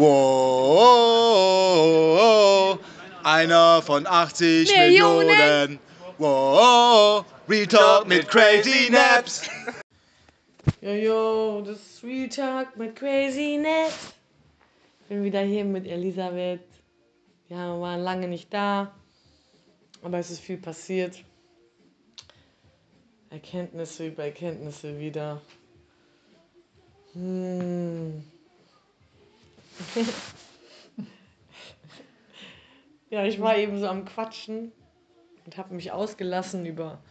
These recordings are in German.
Wow, einer von 80 Millionen. Millionen. Wow, Retalk mit Crazy Naps. Yo, yo, das ist Retalk mit Crazy Naps. Ich bin wieder hier mit Elisabeth. Ja, wir waren lange nicht da, aber es ist viel passiert. Erkenntnisse über Erkenntnisse wieder. Hm. ja, ich war eben so am Quatschen und habe mich ausgelassen über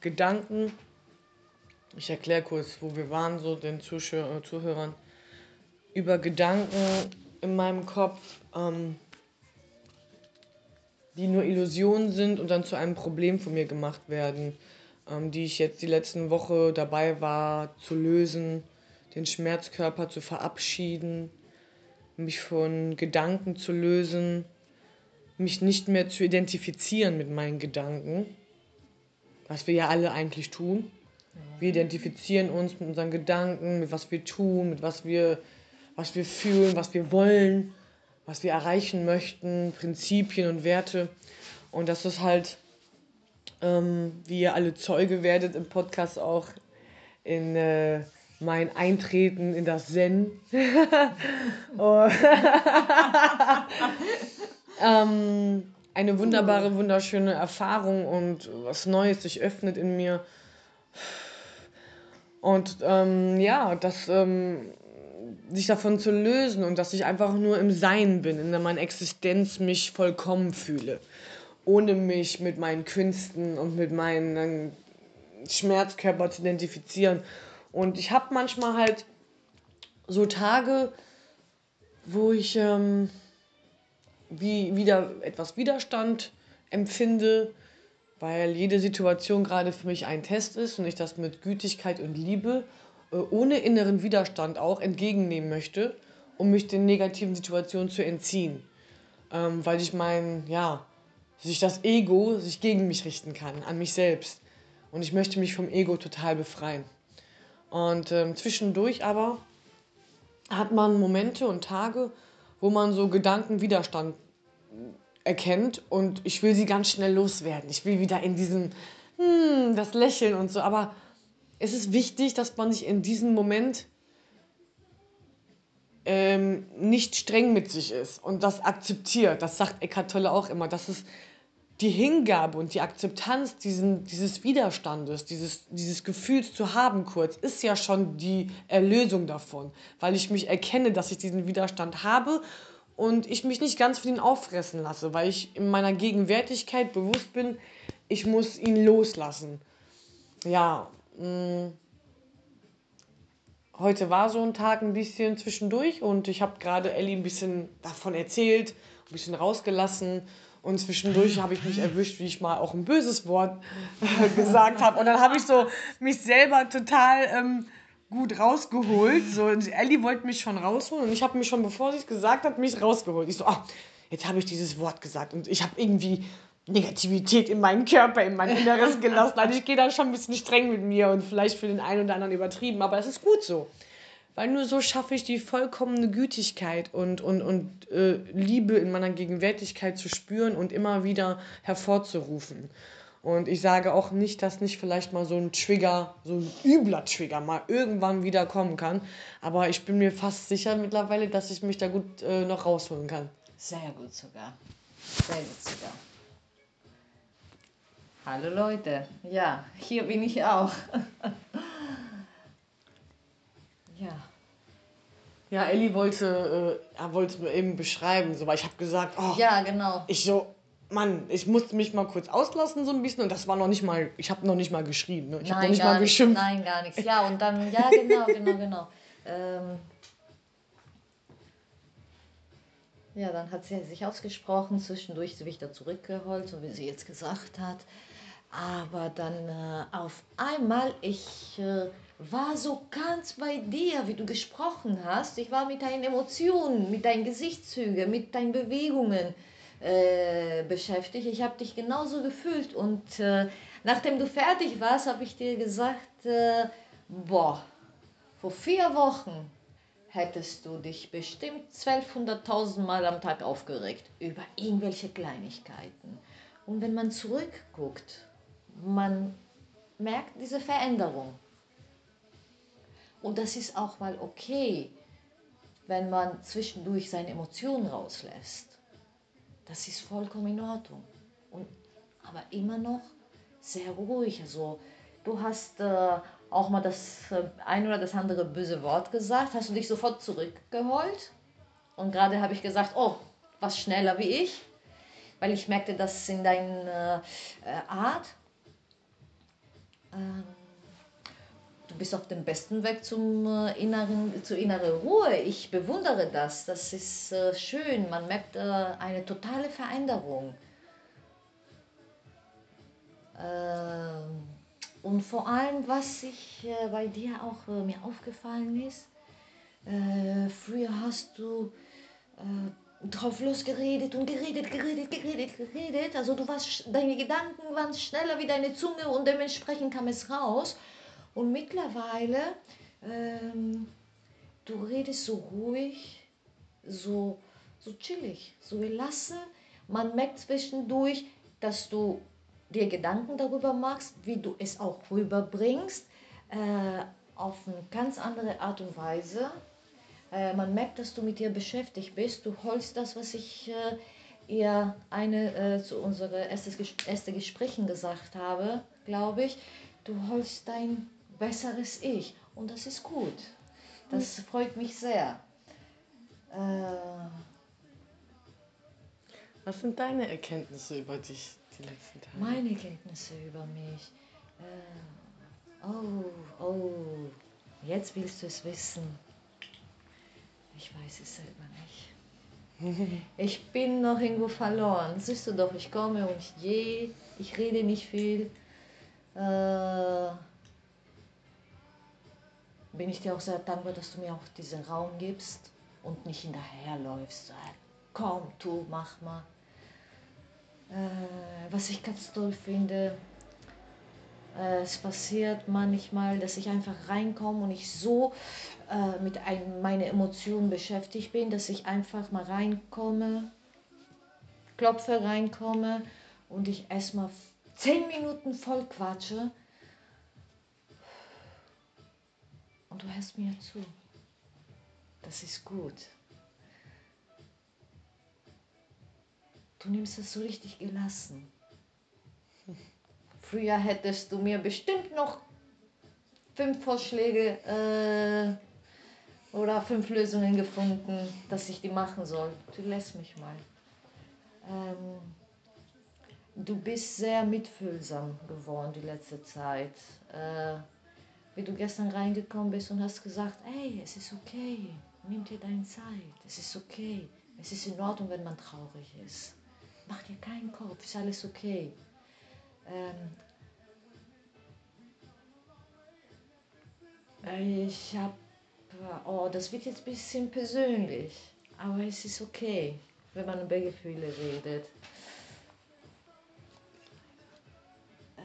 Gedanken. Ich erkläre kurz, wo wir waren, so den Zuschauer, äh, Zuhörern. Über Gedanken in meinem Kopf, ähm, die nur Illusionen sind und dann zu einem Problem von mir gemacht werden, ähm, die ich jetzt die letzten Woche dabei war zu lösen, den Schmerzkörper zu verabschieden, mich von Gedanken zu lösen, mich nicht mehr zu identifizieren mit meinen Gedanken, was wir ja alle eigentlich tun. Wir identifizieren uns mit unseren Gedanken, mit was wir tun, mit was wir, was wir fühlen, was wir wollen, was wir erreichen möchten, Prinzipien und Werte. Und das ist halt, ähm, wie ihr alle Zeuge werdet im Podcast auch, in äh, mein Eintreten in das Zen. oh. ähm, eine wunderbare, wunderschöne Erfahrung und was Neues sich öffnet in mir. Und ähm, ja, das ähm, sich davon zu lösen und dass ich einfach nur im Sein bin, in meiner Existenz mich vollkommen fühle. Ohne mich mit meinen Künsten und mit meinem Schmerzkörper zu identifizieren und ich habe manchmal halt so Tage, wo ich ähm, wie wieder etwas Widerstand empfinde, weil jede Situation gerade für mich ein Test ist und ich das mit Gütigkeit und Liebe äh, ohne inneren Widerstand auch entgegennehmen möchte, um mich den negativen Situationen zu entziehen. Ähm, weil ich mein, ja, sich das Ego sich gegen mich richten kann, an mich selbst. Und ich möchte mich vom Ego total befreien. Und ähm, zwischendurch aber hat man Momente und Tage, wo man so Gedankenwiderstand erkennt und ich will sie ganz schnell loswerden. Ich will wieder in diesen, hm, das Lächeln und so. Aber es ist wichtig, dass man sich in diesem Moment ähm, nicht streng mit sich ist und das akzeptiert. Das sagt Eckhart Tolle auch immer, dass es die Hingabe und die Akzeptanz diesen, dieses Widerstandes, dieses, dieses Gefühls zu haben kurz, ist ja schon die Erlösung davon, weil ich mich erkenne, dass ich diesen Widerstand habe und ich mich nicht ganz von ihm auffressen lasse, weil ich in meiner Gegenwärtigkeit bewusst bin, ich muss ihn loslassen. Ja, mh, mm, heute war so ein Tag ein bisschen zwischendurch und ich habe gerade Ellie ein bisschen davon erzählt, ein bisschen rausgelassen und zwischendurch habe ich mich erwischt, wie ich mal auch ein böses Wort äh, gesagt habe. Und dann habe ich so mich selber total ähm, gut rausgeholt. So, und Ellie wollte mich schon rausholen und ich habe mich schon, bevor sie es gesagt hat, mich rausgeholt. Ich so, ach, jetzt habe ich dieses Wort gesagt und ich habe irgendwie Negativität in meinen Körper, in mein Inneres gelassen. Also ich gehe da schon ein bisschen streng mit mir und vielleicht für den einen oder anderen übertrieben, aber es ist gut so. Weil nur so schaffe ich die vollkommene Gütigkeit und, und, und äh, Liebe in meiner Gegenwärtigkeit zu spüren und immer wieder hervorzurufen. Und ich sage auch nicht, dass nicht vielleicht mal so ein Trigger, so ein übler Trigger mal irgendwann wieder kommen kann. Aber ich bin mir fast sicher mittlerweile, dass ich mich da gut äh, noch rausholen kann. Sehr gut sogar. Sehr gut sogar. Hallo Leute. Ja, hier bin ich auch. Ja. Ja, Ellie wollte, äh, wollte es mir eben beschreiben, so, weil ich habe gesagt, oh, ja, genau. Ich so, Mann, ich musste mich mal kurz auslassen so ein bisschen und das war noch nicht mal, ich habe noch nicht mal geschrieben, ne? ich habe noch nicht mal geschimpft. Nein, gar nichts. Ja, und dann, ja, genau, genau, genau. Ähm, ja, dann hat sie sich ausgesprochen, zwischendurch sie wieder zurückgeholt, so wie sie jetzt gesagt hat. Aber dann äh, auf einmal, ich äh, war so ganz bei dir, wie du gesprochen hast. Ich war mit deinen Emotionen, mit deinen Gesichtszügen, mit deinen Bewegungen äh, beschäftigt. Ich habe dich genauso gefühlt. Und äh, nachdem du fertig warst, habe ich dir gesagt, äh, boah, vor vier Wochen hättest du dich bestimmt 1200.000 Mal am Tag aufgeregt über irgendwelche Kleinigkeiten. Und wenn man zurückguckt, man merkt diese Veränderung. Und das ist auch mal okay, wenn man zwischendurch seine Emotionen rauslässt. Das ist vollkommen in Ordnung. Und, aber immer noch sehr ruhig. Also du hast äh, auch mal das äh, ein oder das andere böse Wort gesagt, hast du dich sofort zurückgeholt. Und gerade habe ich gesagt, oh, was schneller wie ich, weil ich merkte das in deiner äh, Art. Ähm, du bist auf dem besten Weg zum äh, inneren, zur inneren Ruhe. Ich bewundere das. Das ist äh, schön. Man merkt äh, eine totale Veränderung. Ähm, und vor allem, was ich äh, bei dir auch äh, mir aufgefallen ist, äh, früher hast du drauf losgeredet und geredet, geredet, geredet, geredet. Also du warst, deine Gedanken waren schneller wie deine Zunge und dementsprechend kam es raus. Und mittlerweile, ähm, du redest so ruhig, so, so chillig, so gelassen. Man merkt zwischendurch, dass du dir Gedanken darüber machst, wie du es auch rüberbringst, äh, auf eine ganz andere Art und Weise. Äh, man merkt, dass du mit dir beschäftigt bist. Du holst das, was ich äh, ihr eine äh, zu unseren ersten erste Gesprächen gesagt habe, glaube ich. Du holst dein besseres Ich und das ist gut. Das hm. freut mich sehr. Äh, was sind deine Erkenntnisse über dich? die letzten Tage? Meine Kenntnisse über mich. Äh, oh, oh, jetzt willst du es wissen. Ich weiß es selber nicht. Ich bin noch irgendwo verloren. Siehst du doch, ich komme und ich gehe. Ich rede nicht viel. Äh, bin ich dir auch sehr dankbar, dass du mir auch diesen Raum gibst und nicht hinterherläufst. Komm, tu, mach mal. Äh, was ich ganz toll finde, äh, es passiert manchmal, dass ich einfach reinkomme und ich so äh, mit ein, meinen Emotionen beschäftigt bin, dass ich einfach mal reinkomme, klopfe, reinkomme und ich erstmal zehn Minuten voll quatsche. Und du hörst mir zu. Das ist gut. Du nimmst es so richtig gelassen. Früher hättest du mir bestimmt noch fünf Vorschläge äh, oder fünf Lösungen gefunden, dass ich die machen soll. Du lässt mich mal. Ähm, du bist sehr mitfühlsam geworden die letzte Zeit. Äh, wie du gestern reingekommen bist und hast gesagt, hey, es ist okay, nimm dir deine Zeit, es ist okay, es ist in Ordnung, wenn man traurig ist mach dir keinen Kopf, ist alles okay. Ähm, ich habe, oh, das wird jetzt ein bisschen persönlich, aber es ist okay, wenn man über Gefühle redet. Ähm,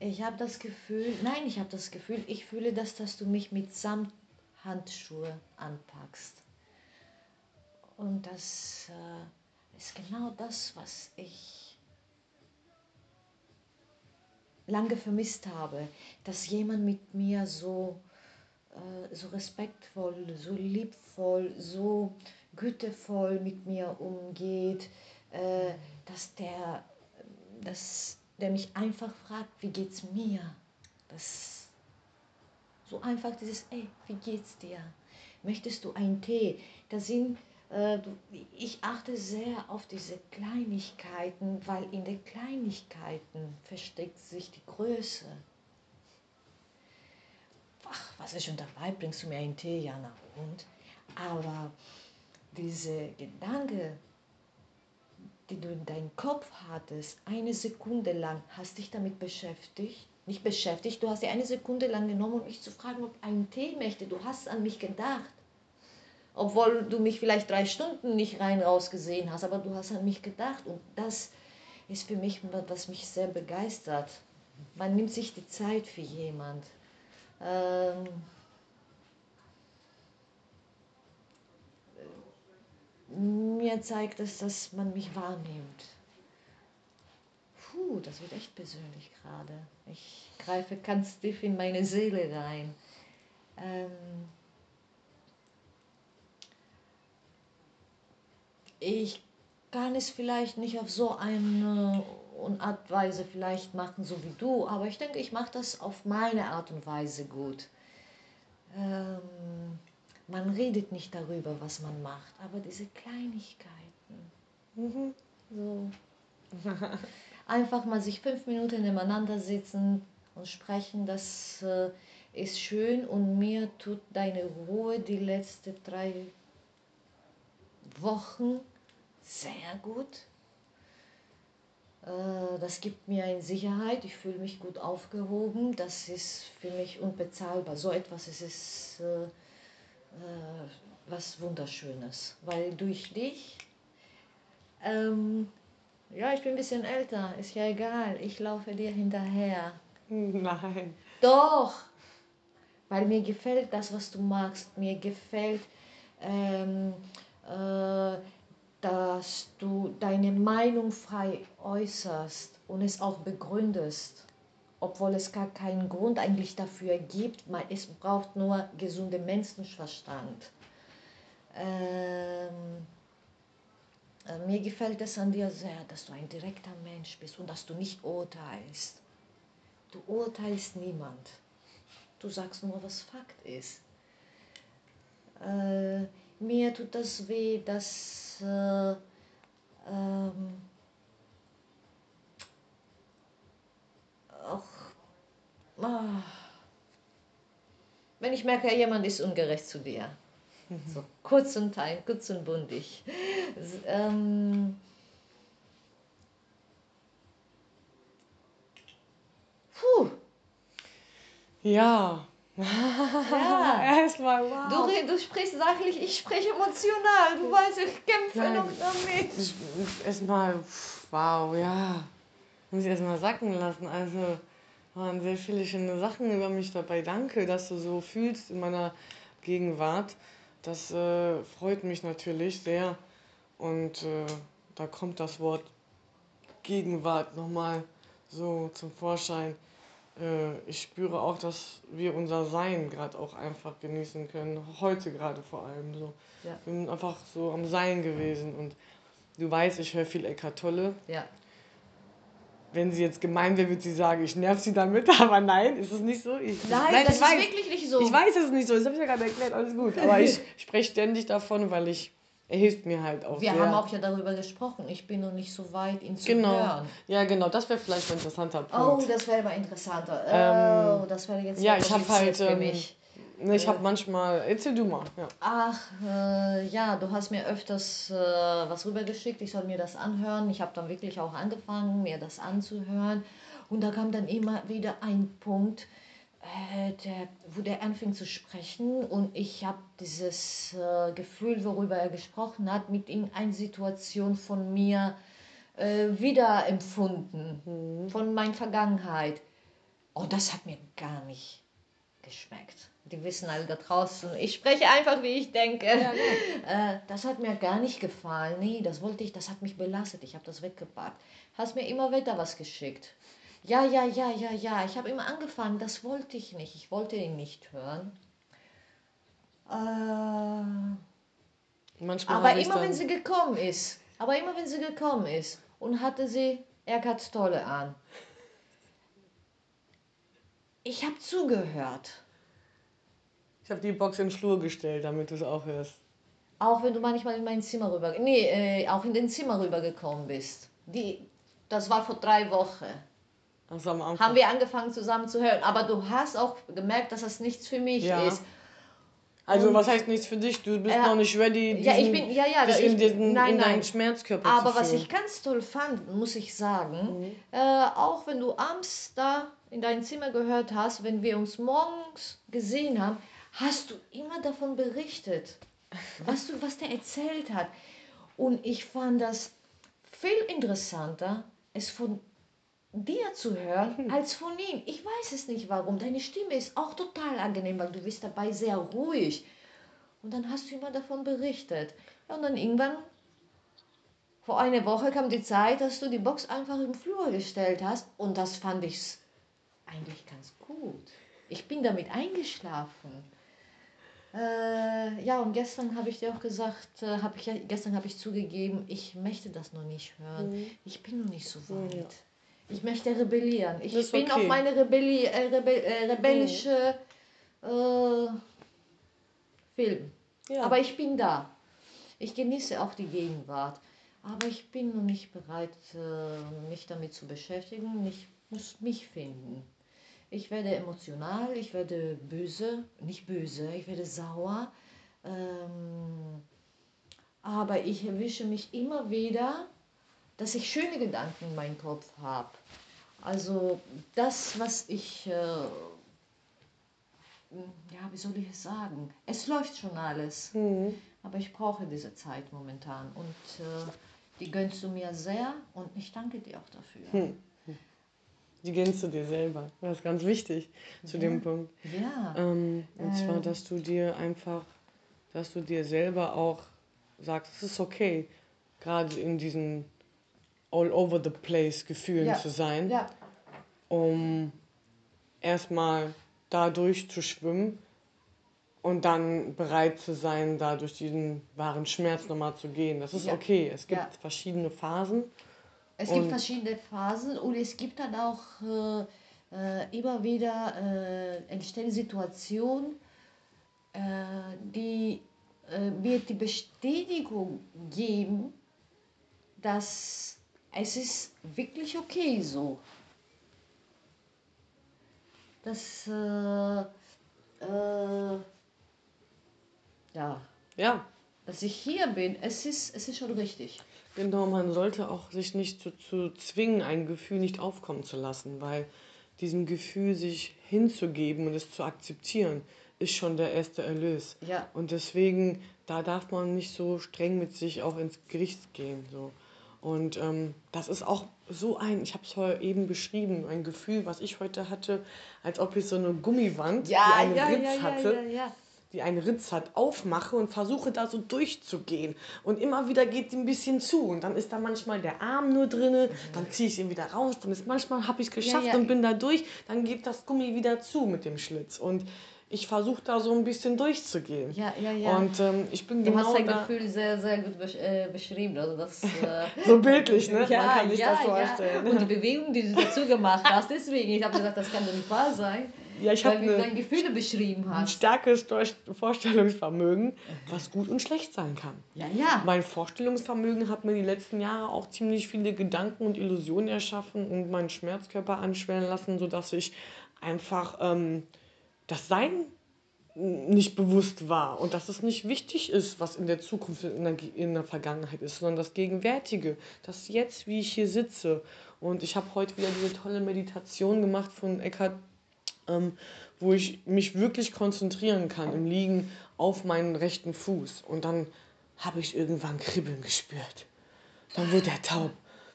ich habe das Gefühl, nein, ich habe das Gefühl, ich fühle das, dass du mich mit Samthandschuhe anpackst. Und das äh, ist genau das, was ich lange vermisst habe, dass jemand mit mir so, äh, so respektvoll, so liebvoll, so gütevoll mit mir umgeht, äh, dass, der, dass der mich einfach fragt, wie geht's mir? Das so einfach dieses, ey, wie geht's dir? Möchtest du einen Tee? Da sind ich achte sehr auf diese Kleinigkeiten, weil in den Kleinigkeiten versteckt sich die Größe. Ach, was ist schon dabei? Bringst du mir einen Tee, Jana? Und? Aber diese Gedanke, die du in deinem Kopf hattest, eine Sekunde lang, hast dich damit beschäftigt? Nicht beschäftigt, du hast dir eine Sekunde lang genommen, um mich zu fragen, ob einen Tee möchte. Du hast an mich gedacht obwohl du mich vielleicht drei Stunden nicht rein raus gesehen hast, aber du hast an mich gedacht und das ist für mich, was mich sehr begeistert. Man nimmt sich die Zeit für jemand. Ähm mir zeigt es, dass man mich wahrnimmt. Puh, das wird echt persönlich gerade. Ich greife ganz tief in meine Seele rein. Ähm ich kann es vielleicht nicht auf so eine Art und Weise vielleicht machen, so wie du, aber ich denke, ich mache das auf meine Art und Weise gut. Ähm, man redet nicht darüber, was man macht, aber diese Kleinigkeiten. Mhm. So. Einfach mal sich fünf Minuten nebeneinander sitzen und sprechen, das äh, ist schön und mir tut deine Ruhe die letzten drei Wochen sehr gut. Äh, das gibt mir eine Sicherheit, ich fühle mich gut aufgehoben. Das ist für mich unbezahlbar. So etwas ist es äh, äh, was Wunderschönes, weil durch dich, ähm, ja, ich bin ein bisschen älter, ist ja egal, ich laufe dir hinterher. Nein. Doch, weil mir gefällt das, was du magst. Mir gefällt ähm, äh, dass du deine Meinung frei äußerst und es auch begründest, obwohl es gar keinen Grund eigentlich dafür gibt. Es braucht nur gesunden Menschenverstand. Ähm, äh, mir gefällt es an dir sehr, dass du ein direkter Mensch bist und dass du nicht urteilst. Du urteilst niemand. Du sagst nur, was Fakt ist. Äh, mir tut das weh, dass äh, ähm, auch ah, wenn ich merke, jemand ist ungerecht zu dir. So kurz und fein, kurz und buntig. Ähm, puh. Ja, ja. Erstmal, wow. Du, du sprichst sachlich, ich spreche emotional. Du weißt, ich kämpfe Nein. noch damit. Erstmal, wow, ja. Muss ich erstmal sacken lassen. Also, waren sehr viele schöne Sachen über mich dabei. Danke, dass du so fühlst in meiner Gegenwart. Das äh, freut mich natürlich sehr. Und äh, da kommt das Wort Gegenwart nochmal so zum Vorschein ich spüre auch, dass wir unser Sein gerade auch einfach genießen können. Heute gerade vor allem so. Ja. Wir sind einfach so am Sein gewesen und du weißt, ich höre viel Eckart Tolle. Ja. Wenn sie jetzt gemein wäre, würde sie sagen, ich nerv sie damit, aber nein, ist es nicht so. Ich, nein, nein, das ist weiß, wirklich nicht so. Ich weiß, es nicht so, das habe ich ja gerade erklärt, alles gut. Aber ich spreche ständig davon, weil ich er hilft mir halt auch. Wir sehr. haben auch ja darüber gesprochen. Ich bin noch nicht so weit, ihn zu genau. hören. Ja, genau. Das wäre vielleicht ein interessanter Punkt. Oh, das wäre aber interessanter. Ähm, oh, das wäre jetzt ja, ich habe halt für ähm, mich. Ich habe manchmal. Erzähl du mal. Ja. Ach, äh, ja, du hast mir öfters äh, was rübergeschickt. Ich soll mir das anhören. Ich habe dann wirklich auch angefangen, mir das anzuhören. Und da kam dann immer wieder ein Punkt, äh, der, wo der anfing zu sprechen und ich habe dieses äh, Gefühl, worüber er gesprochen hat, mit in eine Situation von mir äh, wiederempfunden, mhm. von meiner Vergangenheit. Und das hat mir gar nicht geschmeckt. Die wissen alle da draußen, ich spreche einfach, wie ich denke. Ja, ja. Äh, das hat mir gar nicht gefallen. Nee, das wollte ich, das hat mich belastet. Ich habe das weggepackt. Hast mir immer wieder was geschickt. Ja, ja, ja, ja, ja. Ich habe immer angefangen, das wollte ich nicht. Ich wollte ihn nicht hören. Äh, Manchmal aber immer wenn sie gekommen ist, aber immer wenn sie gekommen ist und hatte sie Erkert Tolle an. Ich habe zugehört. Ich habe die Box in den Flur gestellt, damit du es auch hörst. Auch wenn du manchmal in mein Zimmer rüber, nee, äh, auch in den Zimmer rübergekommen bist. Die, das war vor drei Wochen. Also am Anfang. Haben wir angefangen zusammen zu hören. Aber du hast auch gemerkt, dass das nichts für mich ja. ist. Also und, was heißt nichts für dich? Du bist äh, noch nicht ready, diesen, ja, ich bin, ja, ja, dich ich, in, diesen, nein, in deinen Schmerzkörper Aber was ich ganz toll fand, muss ich sagen, mhm. äh, auch wenn du abends da in dein Zimmer gehört hast, wenn wir uns morgens gesehen haben, hast du immer davon berichtet, was, du, was der erzählt hat. Und ich fand das viel interessanter, es von dir zu hören hm. als von ihm. Ich weiß es nicht warum. Deine Stimme ist auch total angenehm, weil du bist dabei sehr ruhig. Und dann hast du immer davon berichtet. Ja, und dann irgendwann vor einer Woche kam die Zeit, dass du die Box einfach im Flur gestellt hast und das fand ich eigentlich ganz gut. Ich bin damit eingeschlafen. Äh, ja, und gestern habe ich dir auch gesagt, äh, habe ich gestern habe ich zugegeben, ich möchte das noch nicht hören. Mhm. Ich bin noch nicht so weit. Ja. Ich möchte rebellieren. Ich bin okay. auf meine Rebelli äh, Rebe äh, rebellische äh, Film. Ja. Aber ich bin da. Ich genieße auch die Gegenwart. Aber ich bin noch nicht bereit, äh, mich damit zu beschäftigen. Ich muss mich finden. Ich werde emotional, ich werde böse, nicht böse, ich werde sauer. Ähm, aber ich erwische mich immer wieder, dass ich schöne Gedanken in meinem Kopf habe. Also das, was ich, äh, ja, wie soll ich es sagen? Es läuft schon alles. Mhm. Aber ich brauche diese Zeit momentan. Und äh, die gönnst du mir sehr und ich danke dir auch dafür. Mhm. Die gönnst du dir selber. Das ist ganz wichtig zu ja. dem Punkt. Ja. Ähm, und äh. zwar, dass du dir einfach, dass du dir selber auch sagst, es ist okay, gerade in diesen all over the place Gefühlen ja. zu sein, ja. um erstmal da durchzuschwimmen und dann bereit zu sein, da durch diesen wahren Schmerz nochmal zu gehen. Das ist ja. okay. Es gibt verschiedene Phasen es gibt verschiedene Phasen und es gibt dann auch äh, äh, immer wieder äh, entstehen Situationen, äh, die äh, wird die Bestätigung geben, dass es ist wirklich okay so. Das äh, äh, ja. Ja. Dass ich hier bin, es ist, es ist schon richtig. Genau, man sollte auch sich nicht zu, zu zwingen, ein Gefühl nicht aufkommen zu lassen, weil diesem Gefühl sich hinzugeben und es zu akzeptieren, ist schon der erste Erlös. Ja. Und deswegen, da darf man nicht so streng mit sich auch ins Gericht gehen. So. Und ähm, das ist auch so ein, ich habe es heute eben beschrieben, ein Gefühl, was ich heute hatte, als ob ich so eine Gummiwand, ja, die einen ja, Ritz ja, hatte, die einen Ritz hat, aufmache und versuche da so durchzugehen. Und immer wieder geht die ein bisschen zu. Und dann ist da manchmal der Arm nur drin, dann ziehe ich ihn wieder raus, dann ist manchmal habe ich es geschafft und bin da durch, dann geht das Gummi wieder zu mit dem Schlitz. Und ich versuche da so ein bisschen durchzugehen. Ja, ja, ja. Und ähm, ich bin du genau hast dein da Gefühl sehr, sehr gut besch äh, beschrieben. Also das, äh so bildlich, ne? Ja, Man kann sich ja, das vorstellen. Ja. Und die Bewegung, die du dazu gemacht hast, deswegen, ich habe gesagt, das kann doch nicht wahr sein. Ja, ich weil du deine Gefühle beschrieben hast. Ein starkes Vorstellungsvermögen, was gut und schlecht sein kann. Ja, ja. Mein Vorstellungsvermögen hat mir die letzten Jahre auch ziemlich viele Gedanken und Illusionen erschaffen und meinen Schmerzkörper anschwellen lassen, sodass ich einfach ähm, das Sein nicht bewusst war und dass es nicht wichtig ist, was in der Zukunft, in der, in der Vergangenheit ist, sondern das Gegenwärtige, das Jetzt, wie ich hier sitze. Und ich habe heute wieder diese tolle Meditation gemacht von Eckhard ähm, wo ich mich wirklich konzentrieren kann im Liegen auf meinen rechten Fuß. Und dann habe ich irgendwann Kribbeln gespürt. Dann wurde er taub.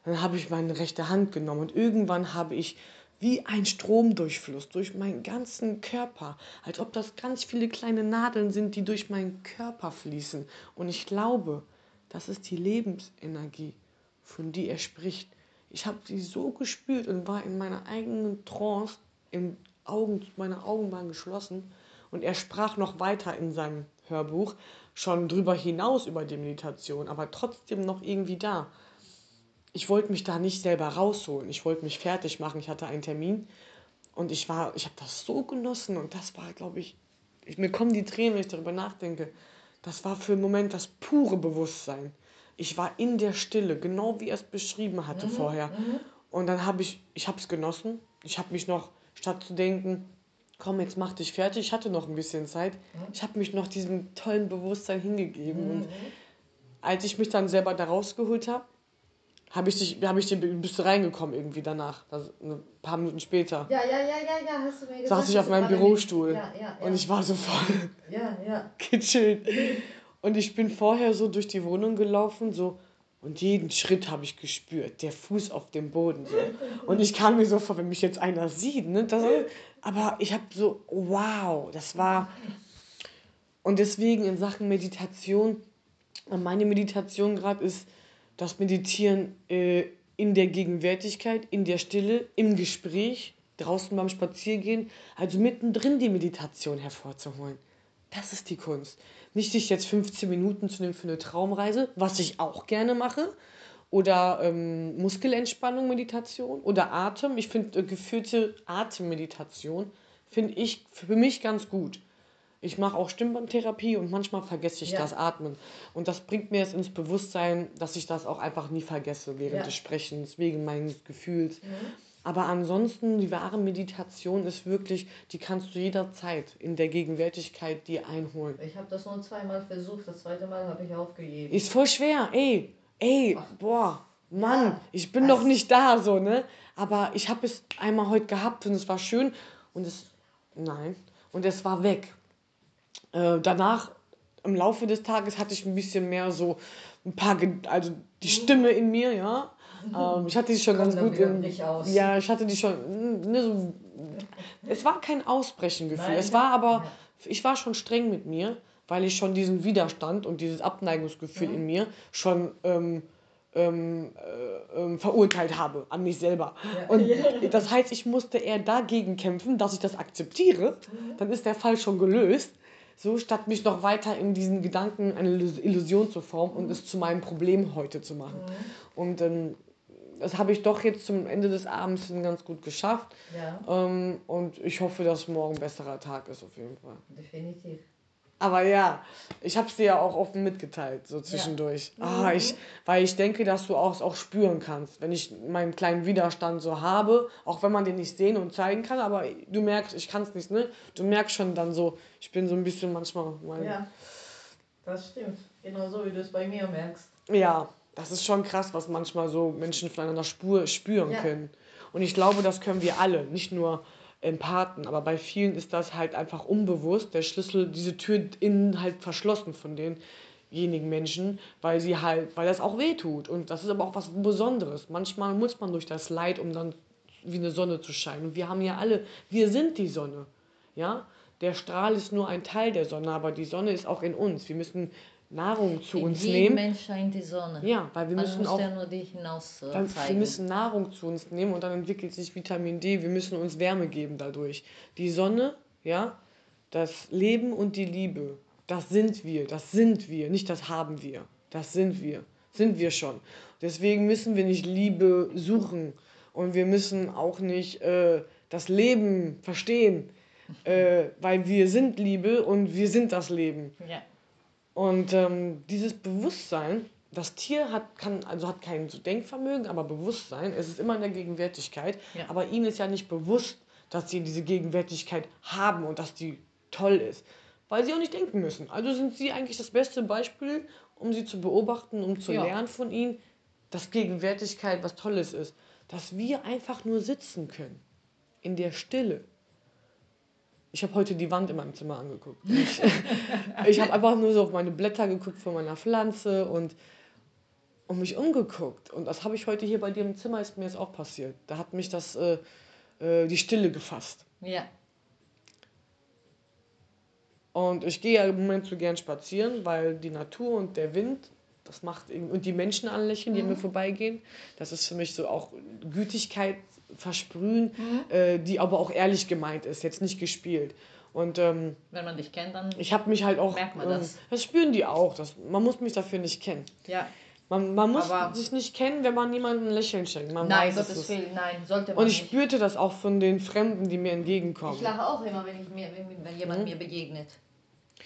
Dann habe ich meine rechte Hand genommen und irgendwann habe ich wie ein Stromdurchfluss durch meinen ganzen Körper, als ob das ganz viele kleine Nadeln sind, die durch meinen Körper fließen. Und ich glaube, das ist die Lebensenergie, von die er spricht. Ich habe sie so gespürt und war in meiner eigenen Trance, im Augen, meine Augen waren geschlossen und er sprach noch weiter in seinem Hörbuch, schon drüber hinaus über die Meditation, aber trotzdem noch irgendwie da. Ich wollte mich da nicht selber rausholen, ich wollte mich fertig machen, ich hatte einen Termin und ich war, ich habe das so genossen und das war, glaube ich, ich, mir kommen die Tränen, wenn ich darüber nachdenke. Das war für einen Moment das pure Bewusstsein. Ich war in der Stille, genau wie er es beschrieben hatte mhm, vorher. Mhm. Und dann habe ich, ich habe es genossen. Ich habe mich noch statt zu denken, komm, jetzt mach dich fertig, ich hatte noch ein bisschen Zeit. Ich habe mich noch diesem tollen Bewusstsein hingegeben. Und als ich mich dann selber da rausgeholt habe, habe ich dich, hab ich den, bist du reingekommen irgendwie danach, also ein paar Minuten später. Ja, ja, ja, ja, ja, hast du mir gesagt. Saß ich auf meinem Bürostuhl ja, ja, ja. und ich war so voll ja, ja. gechillt. Und ich bin vorher so durch die Wohnung gelaufen, so und jeden Schritt habe ich gespürt, der Fuß auf dem Boden. So. Und ich kam mir so vor, wenn mich jetzt einer sieht. Ne, das, aber ich habe so, wow, das war. Und deswegen in Sachen Meditation, meine Meditation gerade ist das Meditieren äh, in der Gegenwärtigkeit, in der Stille, im Gespräch, draußen beim Spaziergehen, also mittendrin die Meditation hervorzuholen. Das ist die Kunst. Nicht sich jetzt 15 Minuten zu nehmen für eine Traumreise, was ich auch gerne mache, oder ähm, Muskelentspannung, Meditation oder Atem. Ich finde äh, geführte Atemmeditation finde ich für mich ganz gut. Ich mache auch Stimmbandtherapie und manchmal vergesse ich ja. das Atmen. Und das bringt mir jetzt ins Bewusstsein, dass ich das auch einfach nie vergesse während ja. des Sprechens, wegen meines Gefühls. Mhm. Aber ansonsten, die wahre Meditation ist wirklich, die kannst du jederzeit in der Gegenwärtigkeit dir einholen. Ich habe das nur zweimal versucht, das zweite Mal habe ich aufgegeben. Ist voll schwer, ey, ey, Ach. boah, Mann, ja. ich bin noch nicht da, so, ne? Aber ich habe es einmal heute gehabt und es war schön und es, nein, und es war weg. Äh, danach, im Laufe des Tages, hatte ich ein bisschen mehr so ein paar, also die Stimme in mir, ja. Ähm, ich hatte die schon ganz gut. In, ja, ich hatte die schon. Ne, so, es war kein Ausbrechengefühl. Es war aber, ich war schon streng mit mir, weil ich schon diesen Widerstand und dieses Abneigungsgefühl ja. in mir schon ähm, ähm, äh, ähm, verurteilt habe an mich selber. Ja. Und das heißt, ich musste eher dagegen kämpfen, dass ich das akzeptiere. Mhm. Dann ist der Fall schon gelöst so statt mich noch weiter in diesen Gedanken eine Illusion zu formen und es zu meinem Problem heute zu machen. Mhm. Und ähm, das habe ich doch jetzt zum Ende des Abends ganz gut geschafft. Ja. Ähm, und ich hoffe, dass morgen ein besserer Tag ist auf jeden Fall. Definitiv. Aber ja, ich habe es dir ja auch offen mitgeteilt, so zwischendurch. Ja. Ah, ich, weil ich denke, dass du auch, auch spüren kannst, wenn ich meinen kleinen Widerstand so habe, auch wenn man den nicht sehen und zeigen kann, aber du merkst, ich kann es nicht, ne? Du merkst schon dann so, ich bin so ein bisschen manchmal. Mein, ja, das stimmt. Genauso wie du es bei mir merkst. Ja, das ist schon krass, was manchmal so Menschen voneinander spür, spüren ja. können. Und ich glaube, das können wir alle, nicht nur Empathen, aber bei vielen ist das halt einfach unbewusst, der Schlüssel, diese Tür innen halt verschlossen von denjenigen Menschen, weil sie halt, weil das auch weh tut. Und das ist aber auch was Besonderes. Manchmal muss man durch das Leid, um dann wie eine Sonne zu scheinen. Und wir haben ja alle, wir sind die Sonne. Ja? Der Strahl ist nur ein Teil der Sonne, aber die Sonne ist auch in uns. Wir müssen Nahrung zu in uns nehmen. Mensch scheint die Sonne. Ja, weil wir müssen auch. Ja nur die hinaus äh, wir müssen Nahrung zu uns nehmen und dann entwickelt sich Vitamin D. Wir müssen uns Wärme geben dadurch. Die Sonne, ja, das Leben und die Liebe, das sind wir, das sind wir, nicht das haben wir. Das sind wir, sind wir schon. Deswegen müssen wir nicht Liebe suchen und wir müssen auch nicht äh, das Leben verstehen, äh, weil wir sind Liebe und wir sind das Leben. Ja. Und ähm, dieses Bewusstsein, das Tier hat, kann, also hat kein Denkvermögen, aber Bewusstsein, es ist immer in der Gegenwärtigkeit. Ja. Aber ihnen ist ja nicht bewusst, dass sie diese Gegenwärtigkeit haben und dass die toll ist. Weil sie auch nicht denken müssen. Also sind sie eigentlich das beste Beispiel, um sie zu beobachten, um zu ja. lernen von ihnen, dass Gegenwärtigkeit was Tolles ist. Dass wir einfach nur sitzen können. In der Stille ich habe heute die Wand in meinem Zimmer angeguckt. Ich, ich habe einfach nur so auf meine Blätter geguckt von meiner Pflanze und, und mich umgeguckt. Und das habe ich heute hier bei dir im Zimmer, ist mir jetzt auch passiert. Da hat mich das, äh, äh, die Stille gefasst. Ja. Und ich gehe ja im Moment so gern spazieren, weil die Natur und der Wind, das macht und die Menschen anlächeln, die mhm. mir vorbeigehen, das ist für mich so auch Gütigkeit versprühen, mhm. äh, die aber auch ehrlich gemeint ist, jetzt nicht gespielt. Und ähm, wenn man dich kennt, dann ich habe mich halt auch merkt man das. Ähm, das spüren die auch. Das, man muss mich dafür nicht kennen. Ja. Man, man muss aber sich nicht kennen, wenn man niemandem ein Lächeln schenkt. Man nein, weiß, Gottes Willen, nein, sollte man Und ich nicht. spürte das auch von den Fremden, die mir entgegenkommen. Ich lache auch immer, wenn, ich mir, wenn, wenn jemand hm? mir begegnet.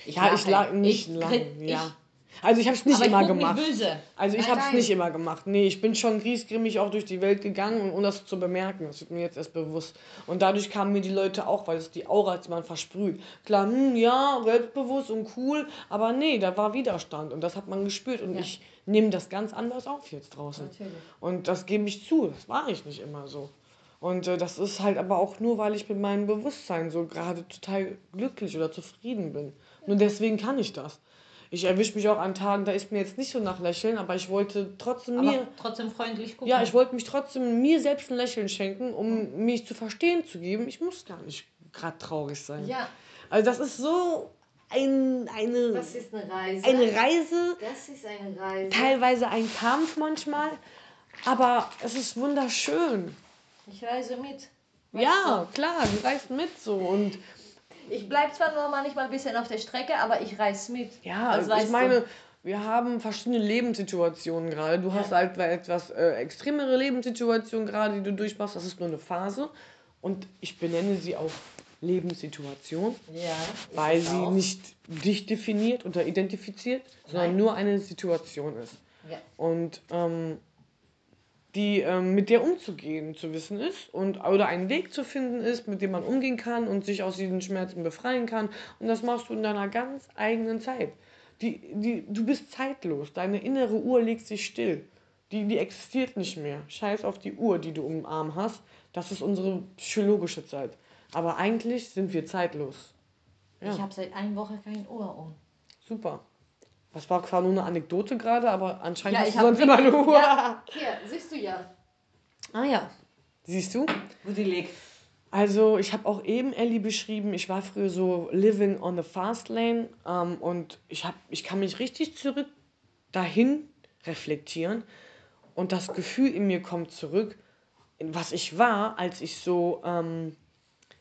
Ich ja, lache. ich lache nicht ich, lachen. Ja. Also ich habe es nicht immer gemacht. Nicht böse. Also ich habe es nicht immer gemacht. Nee, ich bin schon griesgrimmig auch durch die Welt gegangen, ohne das zu bemerken. Das wird mir jetzt erst bewusst. Und dadurch kamen mir die Leute auch, weil es die Aura, die man versprüht. Klar, hm, ja, selbstbewusst und cool, aber nee, da war Widerstand und das hat man gespürt und ja. ich nehme das ganz anders auf jetzt draußen. Natürlich. Und das gebe ich zu, das war ich nicht immer so. Und äh, das ist halt aber auch nur, weil ich mit meinem Bewusstsein so gerade total glücklich oder zufrieden bin. Nur deswegen kann ich das ich erwische mich auch an Tagen, da ist mir jetzt nicht so nach Lächeln, aber ich wollte trotzdem aber mir. Trotzdem freundlich gucken. Ja, ich wollte mich trotzdem mir selbst ein Lächeln schenken, um mich zu verstehen zu geben. Ich muss gar nicht gerade traurig sein. Ja. Also das ist so ein, eine, Was ist eine Reise? eine Reise, Das ist eine Reise. teilweise ein Kampf manchmal, aber es ist wunderschön. Ich reise mit. Ja, klar, du reist mit so und Ich bleibe zwar nur manchmal ein bisschen auf der Strecke, aber ich reise mit. ja, Das ich meine, du. wir haben verschiedene Lebenssituationen gerade. Du hast halt etwas äh, extremere Lebenssituation gerade, die du durchmachst. Das ist nur eine Phase und ich benenne sie auch Lebenssituation. Ja. weil sie auch. nicht dich definiert oder identifiziert, sondern Nein. nur eine Situation ist. Ja. Und ähm, die ähm, mit der umzugehen zu wissen ist und oder einen Weg zu finden ist, mit dem man umgehen kann und sich aus diesen Schmerzen befreien kann. Und das machst du in deiner ganz eigenen Zeit. Die, die, du bist zeitlos. Deine innere Uhr legt sich still. Die, die existiert nicht mehr. Scheiß auf die Uhr, die du um den Arm hast. Das ist unsere psychologische Zeit. Aber eigentlich sind wir zeitlos. Ja. Ich habe seit einer Woche kein Ohr um. Super. Das war zwar nur eine Anekdote gerade, aber anscheinend Ja, hast ich du hab sonst immer eine Uhr. Ja, hier, siehst du ja, Ah ja. Siehst du? wo die liegt. Also ich habe auch eben Ellie beschrieben, ich war früher so living on the fast lane ähm, und ich, hab, ich kann mich richtig zurück dahin reflektieren und das Gefühl in mir kommt zurück, was ich war, als ich so ähm,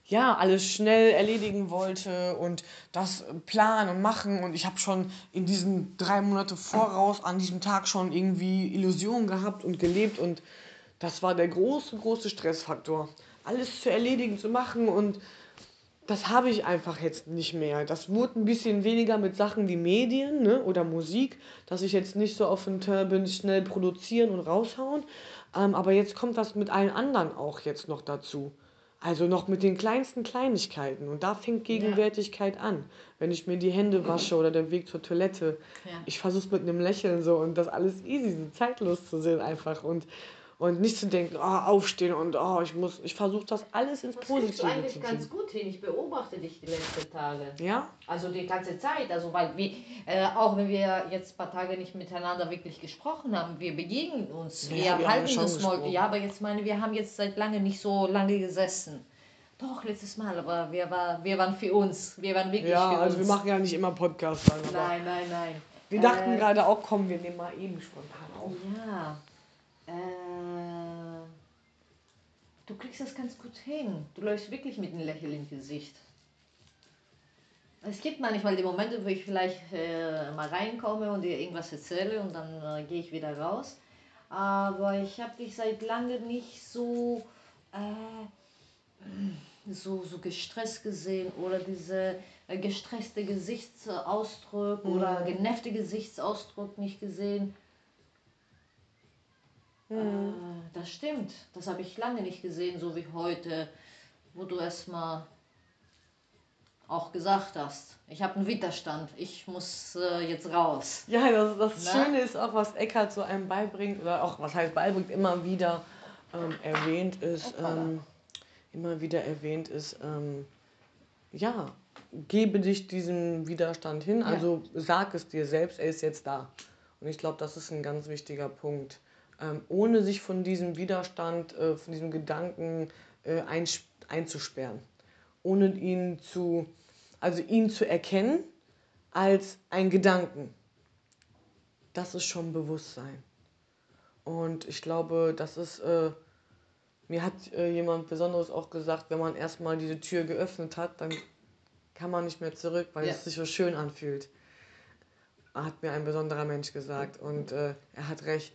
ja alles schnell erledigen wollte und das planen und machen und ich habe schon in diesen drei Monate voraus an diesem Tag schon irgendwie Illusionen gehabt und gelebt und das war der große, große Stressfaktor. Alles zu erledigen, zu machen und das habe ich einfach jetzt nicht mehr. Das wurde ein bisschen weniger mit Sachen wie Medien ne, oder Musik, dass ich jetzt nicht so auf den Turn bin, schnell produzieren und raushauen. Ähm, aber jetzt kommt das mit allen anderen auch jetzt noch dazu. Also noch mit den kleinsten Kleinigkeiten. Und da fängt Gegenwärtigkeit an. Wenn ich mir die Hände wasche oder den Weg zur Toilette. Ja. Ich versuche es mit einem Lächeln so und das alles easy, so zeitlos zu sehen einfach. Und, und nicht zu denken, oh, aufstehen und oh, ich muss, ich versuche das alles ins Das kriegst du Positive eigentlich zu ganz ziehen. gut hin. Ich beobachte dich die letzten Tage. Ja? Also die ganze Zeit, also weil wir, äh, auch wenn wir jetzt ein paar Tage nicht miteinander wirklich gesprochen haben, wir begegnen uns, Ja, wir wir haben halten das mal, ja, aber jetzt meine, wir haben jetzt seit lange nicht so lange gesessen. Doch, letztes Mal, aber wir, war, wir waren für uns, wir waren wirklich Ja, für also wir uns. machen ja nicht immer Podcasts Nein, nein, nein. wir dachten Äh, gerade auch, komm, wir nehmen mal eben spontan auf. Ja. Äh, du kriegst das ganz gut hin. Du läufst wirklich mit einem Lächeln im Gesicht. Es gibt manchmal die Momente, wo ich vielleicht äh, mal reinkomme und dir irgendwas erzähle und dann äh, gehe ich wieder raus. Aber ich habe dich seit langem nicht so, äh, so, so gestresst gesehen oder diese äh, gestresste Gesichtsausdruck oder genervte Gesichtsausdruck nicht gesehen. Äh, das stimmt. Das habe ich lange nicht gesehen, so wie heute, wo du erstmal auch gesagt hast. Ich habe einen Widerstand. Ich muss äh, jetzt raus. Ja, das, das Na? Schöne ist auch, was Eckart so einem beibringt, oder auch, was heißt beibringt, immer wieder ähm, erwähnt ist, ähm, immer wieder erwähnt ist, ähm, ja, gebe dich diesem Widerstand hin, also sag es dir selbst, er ist jetzt da. Und ich glaube, das ist ein ganz wichtiger Punkt. Ähm, ohne sich von diesem Widerstand, äh, von diesem Gedanken äh, einzusperren. Ohne ihn zu, also ihn zu erkennen als ein Gedanken. Das ist schon Bewusstsein. Und ich glaube, das ist, äh, mir hat äh, jemand Besonderes auch gesagt, wenn man erstmal diese Tür geöffnet hat, dann kann man nicht mehr zurück, weil Ja. es sich so schön anfühlt. Hat mir ein besonderer Mensch gesagt. Und äh, er hat recht.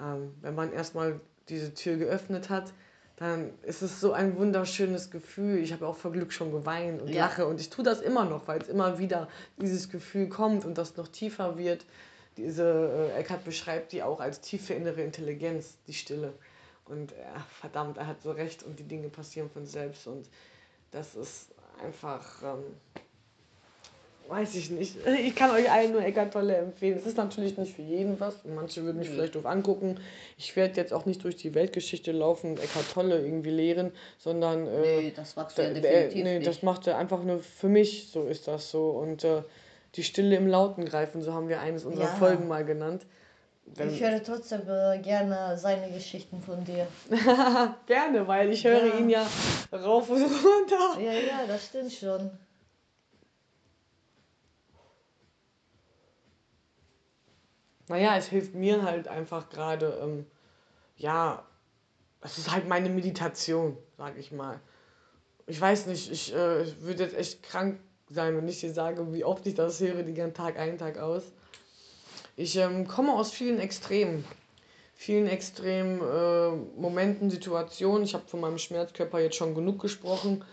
Ähm, wenn man erstmal diese Tür geöffnet hat, dann ist es so ein wunderschönes Gefühl. Ich habe auch vor Glück schon geweint und Ja. lache und ich tue das immer noch, weil es immer wieder dieses Gefühl kommt und das noch tiefer wird. Diese, äh, Eckhart beschreibt die auch als tiefe innere Intelligenz, die Stille. Und äh, verdammt, er hat so recht und die Dinge passieren von selbst und das ist einfach, ähm, weiß ich nicht. Ich kann euch allen nur Eckart Tolle empfehlen. Es ist natürlich nicht für jeden was. Manche würden mich vielleicht doof angucken. Ich werde jetzt auch nicht durch die Weltgeschichte laufen und Eckart Tolle irgendwie lehren, sondern äh, Nee, das machst du ja definitiv äh, nee, nicht. das macht er einfach nur für mich, so ist das so. Und äh, die Stille im Lauten greifen, so haben wir eines unserer Ja. Folgen mal genannt. Wenn- Ich höre trotzdem äh, gerne seine Geschichten von dir. Gerne, weil ich höre Ja. ihn ja rauf und runter. Ja, ja, das stimmt schon. Naja, es hilft mir halt einfach gerade, ähm, ja, es ist halt meine Meditation, sag ich mal. Ich weiß nicht, ich, äh, ich würde jetzt echt krank sein, wenn ich dir sage, wie oft ich das höre, den ganzen Tag ein, Tag aus. Ich ähm, komme aus vielen Extremen. Vielen extremen äh, Momenten, Situationen. Ich habe von meinem Schmerzkörper jetzt schon genug gesprochen.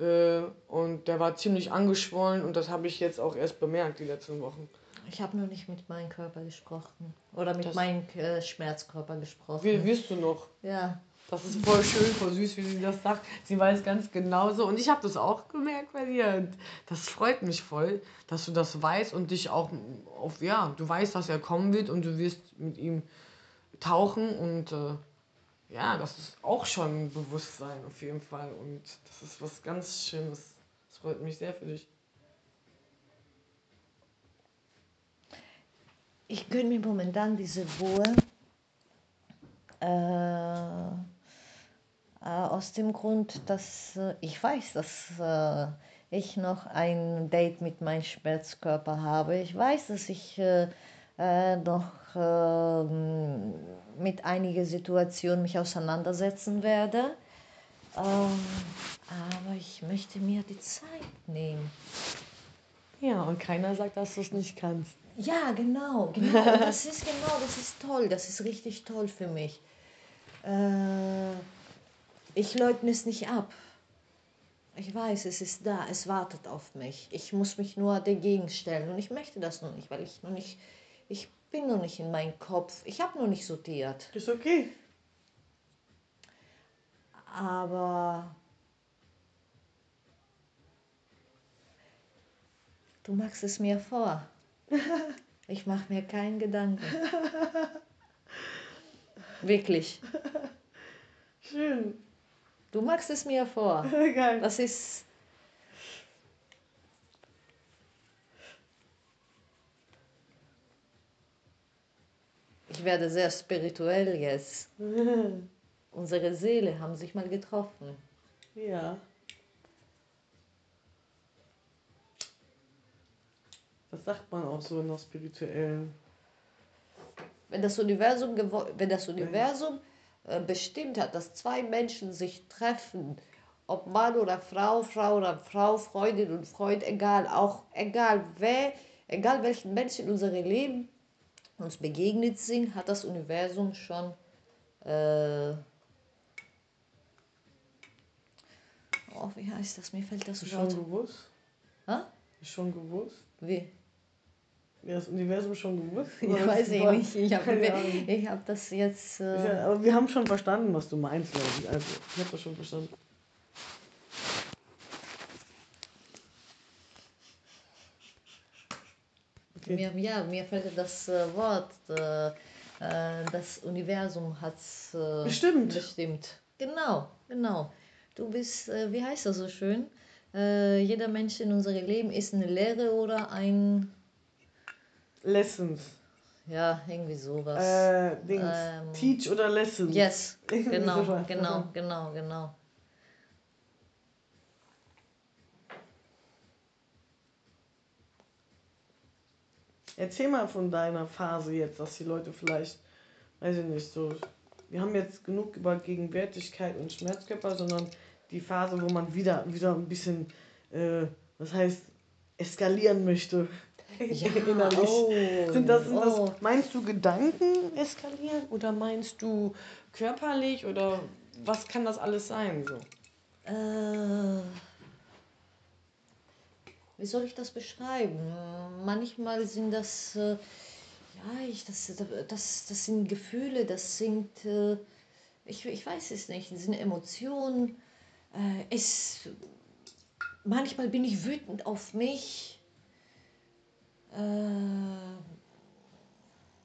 Äh, und der war ziemlich angeschwollen und das habe ich jetzt auch erst bemerkt, die letzten Wochen. Ich habe nur nicht mit meinem Körper gesprochen. Oder mit das meinem äh, Schmerzkörper gesprochen. Wie wirst du noch? Ja. Das ist voll schön, voll süß, wie sie das sagt. Sie weiß ganz genauso. Und ich habe das auch gemerkt bei dir. Und das freut mich voll, dass du das weißt und dich auch auf, ja, du weißt, dass er kommen wird und du wirst mit ihm tauchen. Und äh, ja, das ist auch schon ein Bewusstsein auf jeden Fall. Und das ist was ganz Schönes. Das freut mich sehr für dich. Ich gönne mir momentan diese Ruhe. Äh, äh, aus dem Grund, dass äh, ich weiß, dass äh, ich noch ein Date mit meinem Schmerzkörper habe. Ich weiß, dass ich äh, äh, noch ähm, mit einigen Situationen mich auseinandersetzen werde. Ähm, aber ich möchte mir die Zeit nehmen. Ja, und keiner sagt, dass du es nicht kannst. Ja, genau, genau. Und das ist genau, das ist toll, das ist richtig toll für mich. Äh, ich leugne es nicht ab. Ich weiß, es ist da, es wartet auf mich. Ich muss mich nur dagegen stellen und ich möchte das noch nicht, weil ich noch nicht, ich bin noch nicht in meinem Kopf. Ich habe noch nicht sortiert. Ist okay. Aber du machst es mir vor. Ich mache mir keinen Gedanken. Wirklich. Schön. Du machst es mir vor. Geil. Das ist. Ich werde sehr spirituell jetzt. Unsere Seele haben sich mal getroffen. Ja. Das sagt man auch so in der spirituellen. Wenn das Universum, wenn das Universum äh, bestimmt hat, dass zwei Menschen sich treffen, ob Mann oder Frau, Frau oder Frau, Freundin und Freund, egal, auch egal wer, egal welchen Menschen in unserem Leben uns begegnet sind, hat das Universum schon äh, oh, wie heißt das? Mir fällt das Wort. Schon gewusst? Ist schon gewusst? Wie? Das Universum schon gewusst? Ja, weiß ich nicht. Ich habe hab das jetzt. Äh ja, aber wir haben schon verstanden, was du meinst, glaube ich. Also, ich habe das schon verstanden. Okay. Mir, ja, mir fällt das äh, Wort, äh, äh das Universum hat es äh, bestimmt. bestimmt. Genau, genau. Du bist, äh, wie heißt das so schön? Äh, jeder Mensch in unserem Leben ist eine Lehre oder ein Lessons. Ja, irgendwie sowas. Äh, Dings. Ähm, Teach oder Lessons. Yes, genau, genau, genau, genau. Erzähl mal von deiner Phase jetzt, dass die Leute vielleicht, weiß ich nicht, so. Wir haben jetzt genug über Gegenwärtigkeit und Schmerzkörper, sondern die Phase, wo man wieder, wieder ein bisschen, äh, was heißt, eskalieren möchte. Ja, innerlich. Oh, sind das, sind oh. das, meinst du Gedanken eskalieren oder meinst du körperlich oder was kann das alles sein? So? Äh, wie soll ich das beschreiben? Manchmal sind das, äh, ja, ich, das, das, das sind Gefühle, das sind, äh, ich, ich weiß es nicht, das sind Emotionen. Äh, es, manchmal bin ich wütend auf mich äh,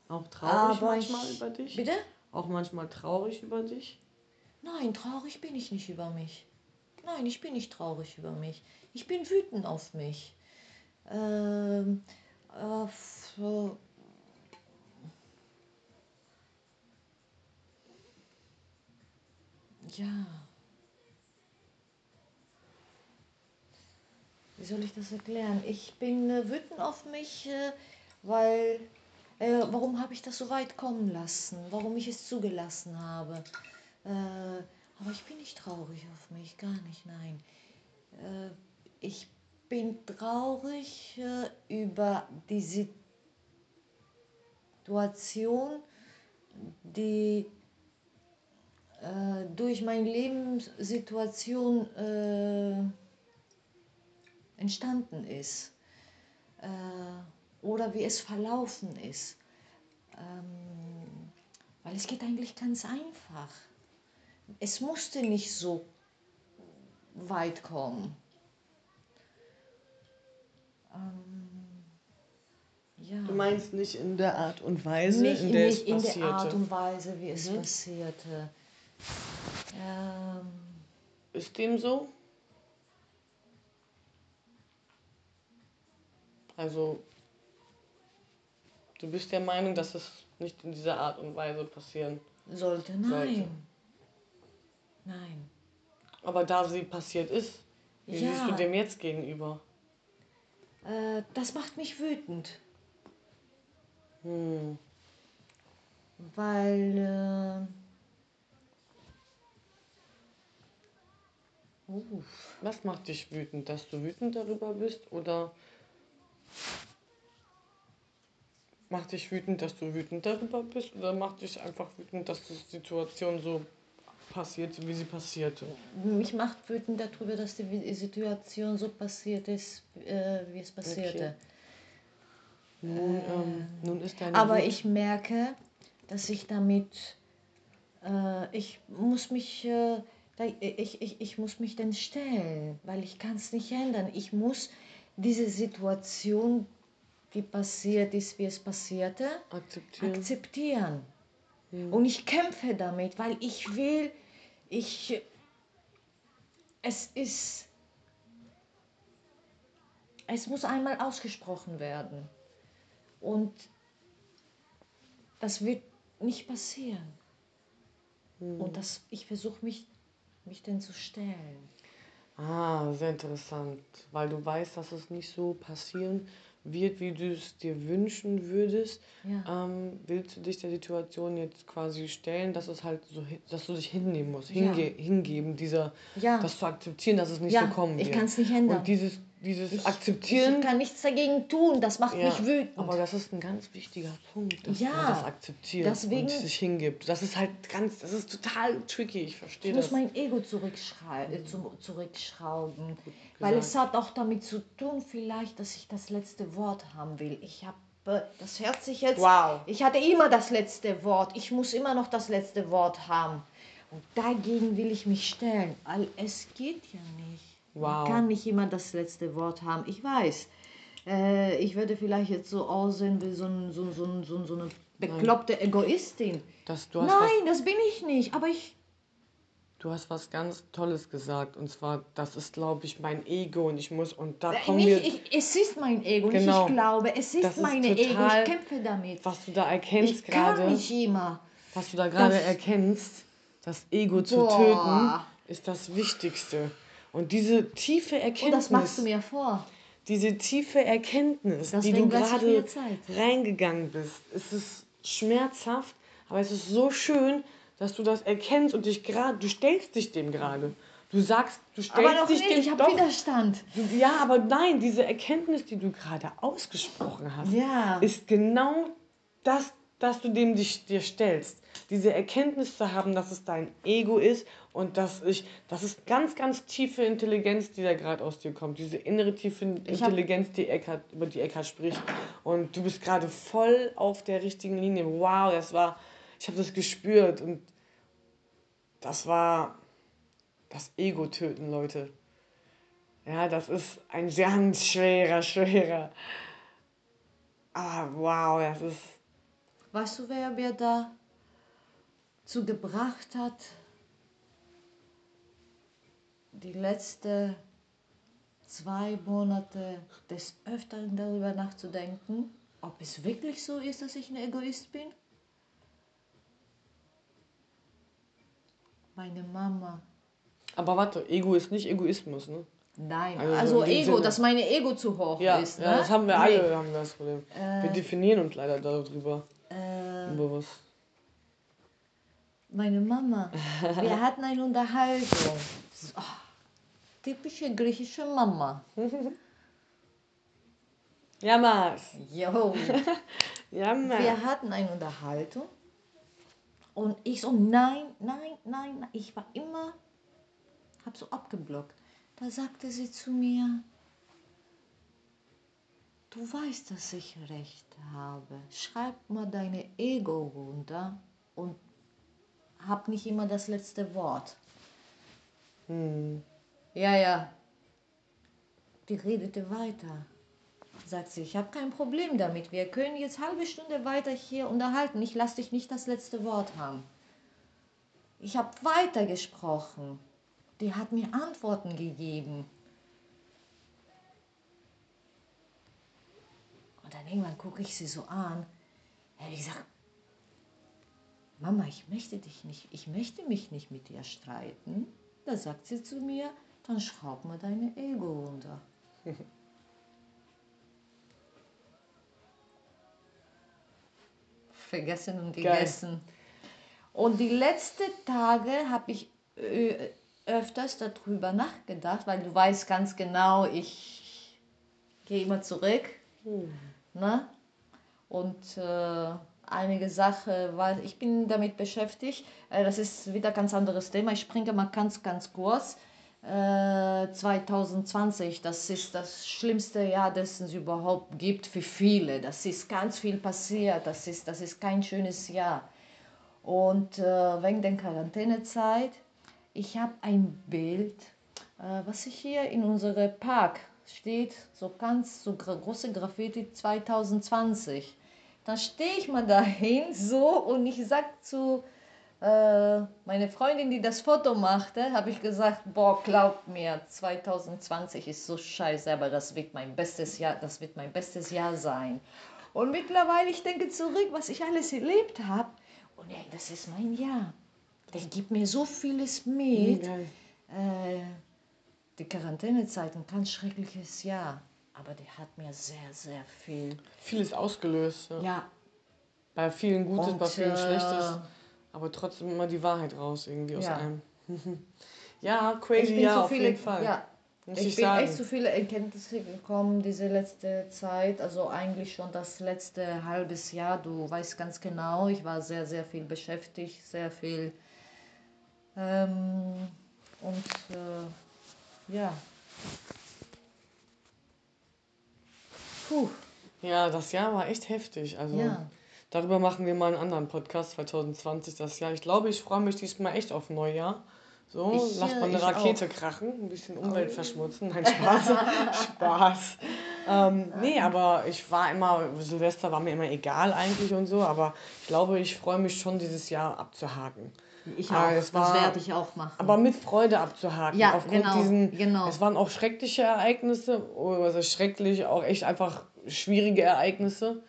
auch traurig manchmal ich, über dich? Bitte? Auch manchmal traurig über dich? Nein, traurig bin ich nicht über mich. Nein, ich bin nicht traurig über mich. Ich bin wütend auf mich. Ähm, äh, ja. Wie soll ich das erklären? Ich bin äh, wütend auf mich, äh, weil äh, warum habe ich das so weit kommen lassen, warum ich es zugelassen habe. Äh, aber ich bin nicht traurig auf mich, gar nicht, nein. Äh, ich bin traurig äh, über die Situation, die durch meine Lebenssituation entstanden ist äh, oder wie es verlaufen ist. Ähm, weil es geht eigentlich ganz einfach. Es musste nicht so weit kommen. Ähm, ja. Du meinst nicht in der Art und Weise, nicht in der nicht es in passierte. der Art und Weise, wie es Mhm. passierte. Ähm, Ist dem so? Also, du bist der Meinung, dass es nicht in dieser Art und Weise passieren. sollte nein. Sollte. Nein. Aber da sie passiert ist, wie Ja. siehst du dem jetzt gegenüber? Äh, das macht mich wütend, Hm. weil. Äh, uff. Was macht dich wütend? Dass du wütend darüber bist? Oder macht dich wütend, dass du wütend darüber bist? Oder macht dich einfach wütend, dass die Situation so passierte, wie sie passierte? Mich macht wütend darüber, dass die Situation so passiert ist, äh, wie es passierte. Nun, ähm, nun ist deine Aber Wut- ich merke, dass ich damit, äh, ich muss mich, äh, ich, ich, ich muss mich dann stellen, weil ich kann es nicht ändern. Ich muss diese Situation, die passiert ist, wie es passierte, akzeptieren. akzeptieren. Und ich kämpfe damit, weil ich will, ich, es ist, es muss einmal ausgesprochen werden. Und das wird nicht passieren. Und das, ich versuche mich, mich denn zu stellen. Ah, sehr interessant. Weil du weißt, dass es nicht so passieren wird, wie du es dir wünschen würdest. Ja. Ähm, willst du dich der Situation jetzt quasi stellen, dass es halt so, dass du dich hinnehmen musst, Ja. hinge hingeben, dieser, Ja. das zu akzeptieren, dass es nicht Ja, so kommen ich wird. kann's nicht ändern. Und dieses, dieses Ich, Akzeptieren. ich kann nichts dagegen tun, das macht ja, mich wütend. aber das ist ein ganz wichtiger Punkt, dass Ja, man das akzeptiert deswegen- und sich hingibt. Das ist halt ganz, das ist total tricky, ich verstehe Ich muss das. mein Ego äh, zu, zurückschrauben. Weil es hat auch damit zu tun, vielleicht, dass ich das letzte Wort haben will. Ich habe, äh, das hört sich jetzt. Wow. Ich hatte immer das letzte Wort. Ich muss immer noch das letzte Wort haben. Und dagegen will ich mich stellen. Weil es geht ja nicht. Wow. Kann nicht immer das letzte Wort haben. Ich weiß. Äh, ich würde vielleicht jetzt so aussehen wie so, ein, so, so, so, so eine bekloppte Egoistin. Das, was, Nein, das bin ich nicht. Aber ich du hast was ganz Tolles gesagt. Und zwar, das ist, glaube ich, mein Ego und ich muss, und da Nicht, kommen wir, es ist mein Ego, Genau. ich glaube, es ist Das ist meine Ego, ich kämpfe damit. was du da erkennst gerade, nicht immer. was du da gerade erkennst, das Ego zu Boah. töten, ist das Wichtigste. Und diese tiefe Und Erkenntnis, Oh, das machst du mir vor. diese tiefe Erkenntnis, die Deswegen du lass ich gerade reingegangen bist, es ist schmerzhaft, aber es ist so schön, dass du das erkennst und dich gerade, du stellst dich dem gerade. Du sagst, du stellst Aber noch dich nicht, dem ich habe doch. Widerstand. Du- Ja, aber nein, diese Erkenntnis, die du gerade ausgesprochen hast, Ja. ist genau das, dass du dem dich, dir stellst. Diese Erkenntnis zu haben, dass es dein Ego ist und dass ich, das ist ganz, ganz tiefe Intelligenz, die da gerade aus dir kommt. Diese innere tiefe Intelligenz, die Eckhart, über die Eckhart spricht. Und du bist gerade voll auf der richtigen Linie. Wow, das war, ich habe das gespürt und das war das Ego töten, Leute. Ja, das ist ein ganz schwerer, schwerer. Ah, wow, das ist. Weißt du, wer mir da zu gebracht hat, die letzten zwei Monate des Öfteren darüber nachzudenken, ob es wirklich so ist, dass ich ein Egoist bin? Meine Mama. Aber warte, Ego ist nicht Egoismus, ne? Nein, Also also, Ego, Sinne. dass meine Ego zu hoch Ja, ist. ja ne? das haben wir Nee. alle, haben wir das Problem. wir definieren uns leider darüber. Äh, Unbewusst. meine Mama, wir hatten eine Unterhaltung. So, ah, typische griechische Mama. Ja, Mars. Jo. Ja, Mars. Wir hatten eine Unterhaltung und ich so, nein, nein, nein, nein. Ich war immer, hab so abgeblockt. Da sagte sie zu mir, du weißt, dass ich recht habe. Schreib mal deine Ego runter und hab nicht immer das letzte Wort. Hm. Ja, ja. Die redete weiter. Sagt sie, ich habe kein Problem damit. Wir können jetzt halbe Stunde weiter hier unterhalten. Ich lasse dich nicht das letzte Wort haben. Ich habe weitergesprochen. Die hat mir Antworten gegeben. Und dann irgendwann gucke ich sie so an. Ich sage, Mama, ich möchte dich nicht, ich möchte mich nicht mit dir streiten. Da sagt sie zu mir, dann schraub mal deine Ego runter. Vergessen und Geil. gegessen. Und die letzten Tage habe ich äh, öfters darüber nachgedacht, weil du weißt ganz genau, ich gehe immer zurück. Ne? Und äh, einige Sachen, weil ich bin damit beschäftigt, äh, das ist wieder ein ganz anderes Thema. Ich springe mal ganz, ganz kurz. Äh, 2020, das ist das schlimmste Jahr, das es überhaupt gibt für viele. Das ist ganz viel passiert, das ist, das ist kein schönes Jahr. Und äh, wegen der Quarantänezeit, ich habe ein Bild, äh, was ich hier in unserem Park steht, so ganz so große Graffiti 2020. Dann stehe ich mal dahin so und ich sag zu äh, meine Freundin, die das Foto machte, habe ich gesagt, boah, glaubt mir, 2020 ist so scheiße, aber das wird mein bestes Jahr, das wird mein bestes Jahr sein. Und mittlerweile, ich denke zurück, was ich alles erlebt habe. Und ey, das ist mein Jahr. Der gibt mir so vieles mit. Geil. Äh, die Quarantänezeit, ein ganz schreckliches Jahr. Aber die hat mir sehr, sehr viel. Vieles ausgelöst. Ja. Ja, Bei vielen Gutes, Und, bei vielen äh, Schlechtes. Aber trotzdem immer die Wahrheit raus irgendwie aus Ja. einem. ja, ich crazy, bin ja, zu auf viele, jeden Fall. Ja, Muss ich, ich bin sagen. echt zu viele Erkenntnisse gekommen diese letzte Zeit. Also eigentlich schon das letzte halbes Jahr. Du weißt ganz genau, ich war sehr, sehr viel beschäftigt, sehr viel. Ähm, und äh, ja. Puh, Ja, das Jahr war echt heftig. Also Ja. Darüber machen wir mal einen anderen Podcast 2020, das Jahr. Ich glaube, ich freue mich diesmal echt auf Neujahr. So, Ich, lass äh, mal eine Rakete auch. Oh. krachen, ein bisschen Umwelt verschmutzen. Nein, Spaß. Spaß. Ähm, nee, aber ich war immer, Silvester war mir immer egal eigentlich und so, aber ich glaube, ich freue mich schon, dieses Jahr abzuhaken. ich Ah, auch. es das war- werde ich auch machen. Aber mit Freude abzuhaken. Ja, Aufgrund genau, diesen, genau. Es waren auch schreckliche Ereignisse, oh, also schrecklich, auch echt einfach schwierige Ereignisse.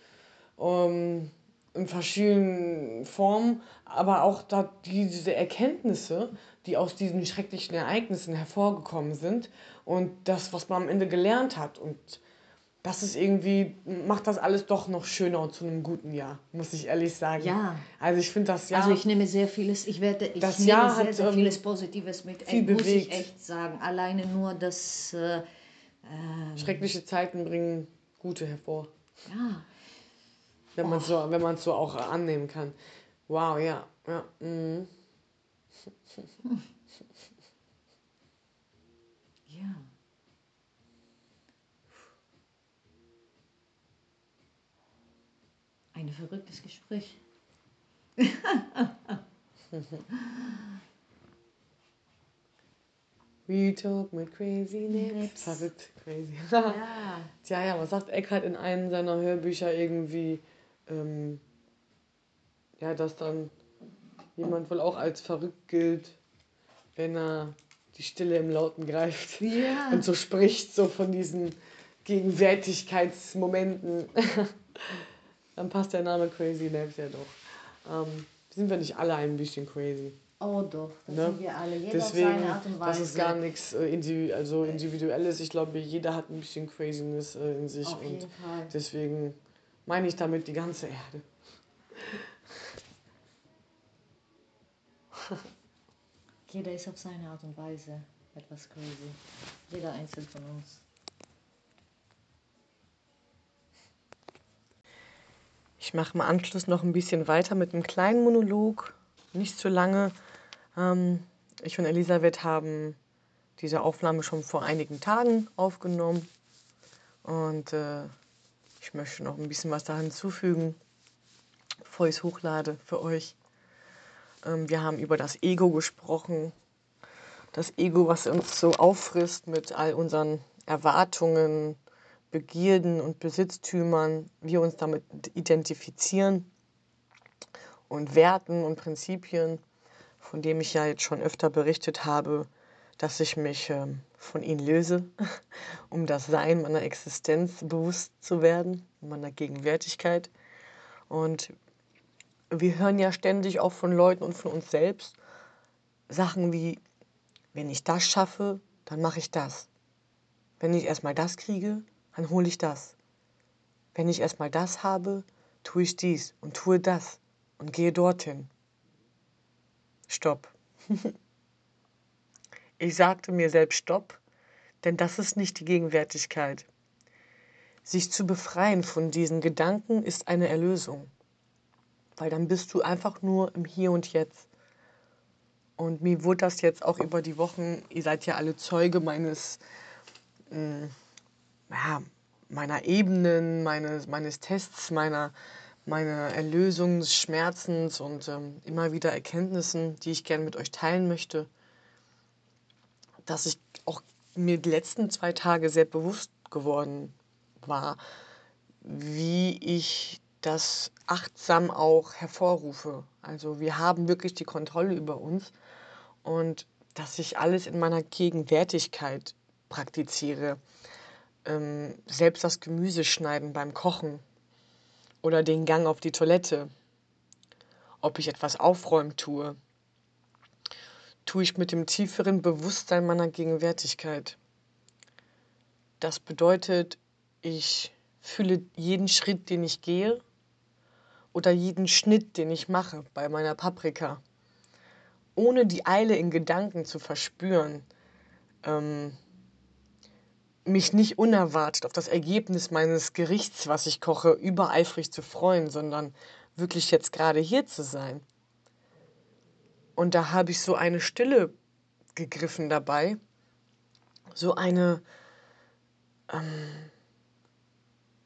Ähm, in verschiedenen Formen, aber auch da diese Erkenntnisse, die aus diesen schrecklichen Ereignissen hervorgekommen sind und das, was man am Ende gelernt hat. Und das ist irgendwie, macht das alles doch noch schöner und zu einem guten Jahr, muss ich ehrlich sagen. Ja. Also ich finde das Jahr. Also ich nehme sehr vieles, ich werde, ich Das nehme Jahr sehr, hat, sehr ähm, vieles Positives mit, viel muss ich bewegt. echt sagen. Alleine nur das, äh, äh, Schreckliche Zeiten bringen gute hervor. ja, Wenn man so, wenn man es so auch annehmen kann. Wow, ja. ja mhm. ja. Ein verrücktes Gespräch. We talk mit Crazy. Nips. Verrückt, crazy. Ja. Tja, ja, was sagt Eckhart in einem seiner Hörbücher irgendwie, ähm, ja, dass dann jemand wohl auch als verrückt gilt, wenn er die Stille im Lauten greift Ja. und so spricht, so von diesen Gegenwärtigkeitsmomenten. dann passt der Name Crazy Naps ja doch. Ähm, sind wir nicht alle ein bisschen crazy? Oh doch, das Ne? sind wir alle. Jeder Deswegen, auf seine Art und Weise. das ist gar nichts äh, individu also individuelles. Ich glaube, jeder hat ein bisschen Craziness äh, in sich Auf und deswegen meine ich damit die ganze Erde. Jeder ist auf seine Art und Weise etwas crazy. Jeder einzeln von uns. Ich mache im Anschluss noch ein bisschen weiter mit einem kleinen Monolog, nicht zu lange. Ähm, ich und Elisabeth haben diese Aufnahme schon vor einigen Tagen aufgenommen und äh, ich möchte noch ein bisschen was da hinzufügen, bevor ich es hochlade für euch. Ähm, wir haben über das Ego gesprochen, das Ego, was uns so auffrisst mit all unseren Erwartungen, Begierden und Besitztümern, wir uns damit identifizieren und Werten und Prinzipien, von dem ich ja jetzt schon öfter berichtet habe, dass ich mich ähm, von ihnen löse, um das Sein meiner Existenz bewusst zu werden, meiner Gegenwärtigkeit. Und wir hören ja ständig auch von Leuten und von uns selbst Sachen wie, wenn ich das schaffe, dann mache ich das. Wenn ich erstmal das kriege, dann hole ich das. Wenn ich erstmal das habe, tue ich dies und tue das und gehe dorthin. Stopp. ich sagte mir selbst Stopp, denn das ist nicht die Gegenwärtigkeit. Sich zu befreien von diesen Gedanken ist eine Erlösung, weil dann bist du einfach nur im Hier und Jetzt. Und mir wurde das jetzt auch über die Wochen, ihr seid ja alle Zeuge meines, mh, ja, meiner Ebenen, meines, meines Tests, meiner, meiner Erlösung des Schmerzens und ähm, immer wieder Erkenntnissen, die ich gerne mit euch teilen möchte, dass ich auch mir die letzten zwei Tage sehr bewusst geworden war, wie ich das achtsam auch hervorrufe. Also wir haben wirklich die Kontrolle über uns und dass ich alles in meiner Gegenwärtigkeit praktiziere. Ähm, selbst das Gemüse schneiden beim Kochen oder den Gang auf die Toilette, ob ich etwas aufräumen tue, tue ich mit dem tieferen Bewusstsein meiner Gegenwärtigkeit. Das bedeutet, ich fühle jeden Schritt, den ich gehe oder jeden Schnitt, den ich mache bei meiner Paprika, ohne die Eile in Gedanken zu verspüren, ähm, mich nicht unerwartet auf das Ergebnis meines Gerichts, was ich koche, übereifrig zu freuen, sondern wirklich jetzt gerade hier zu sein. Und da habe ich so eine Stille gegriffen dabei, so eine, ähm,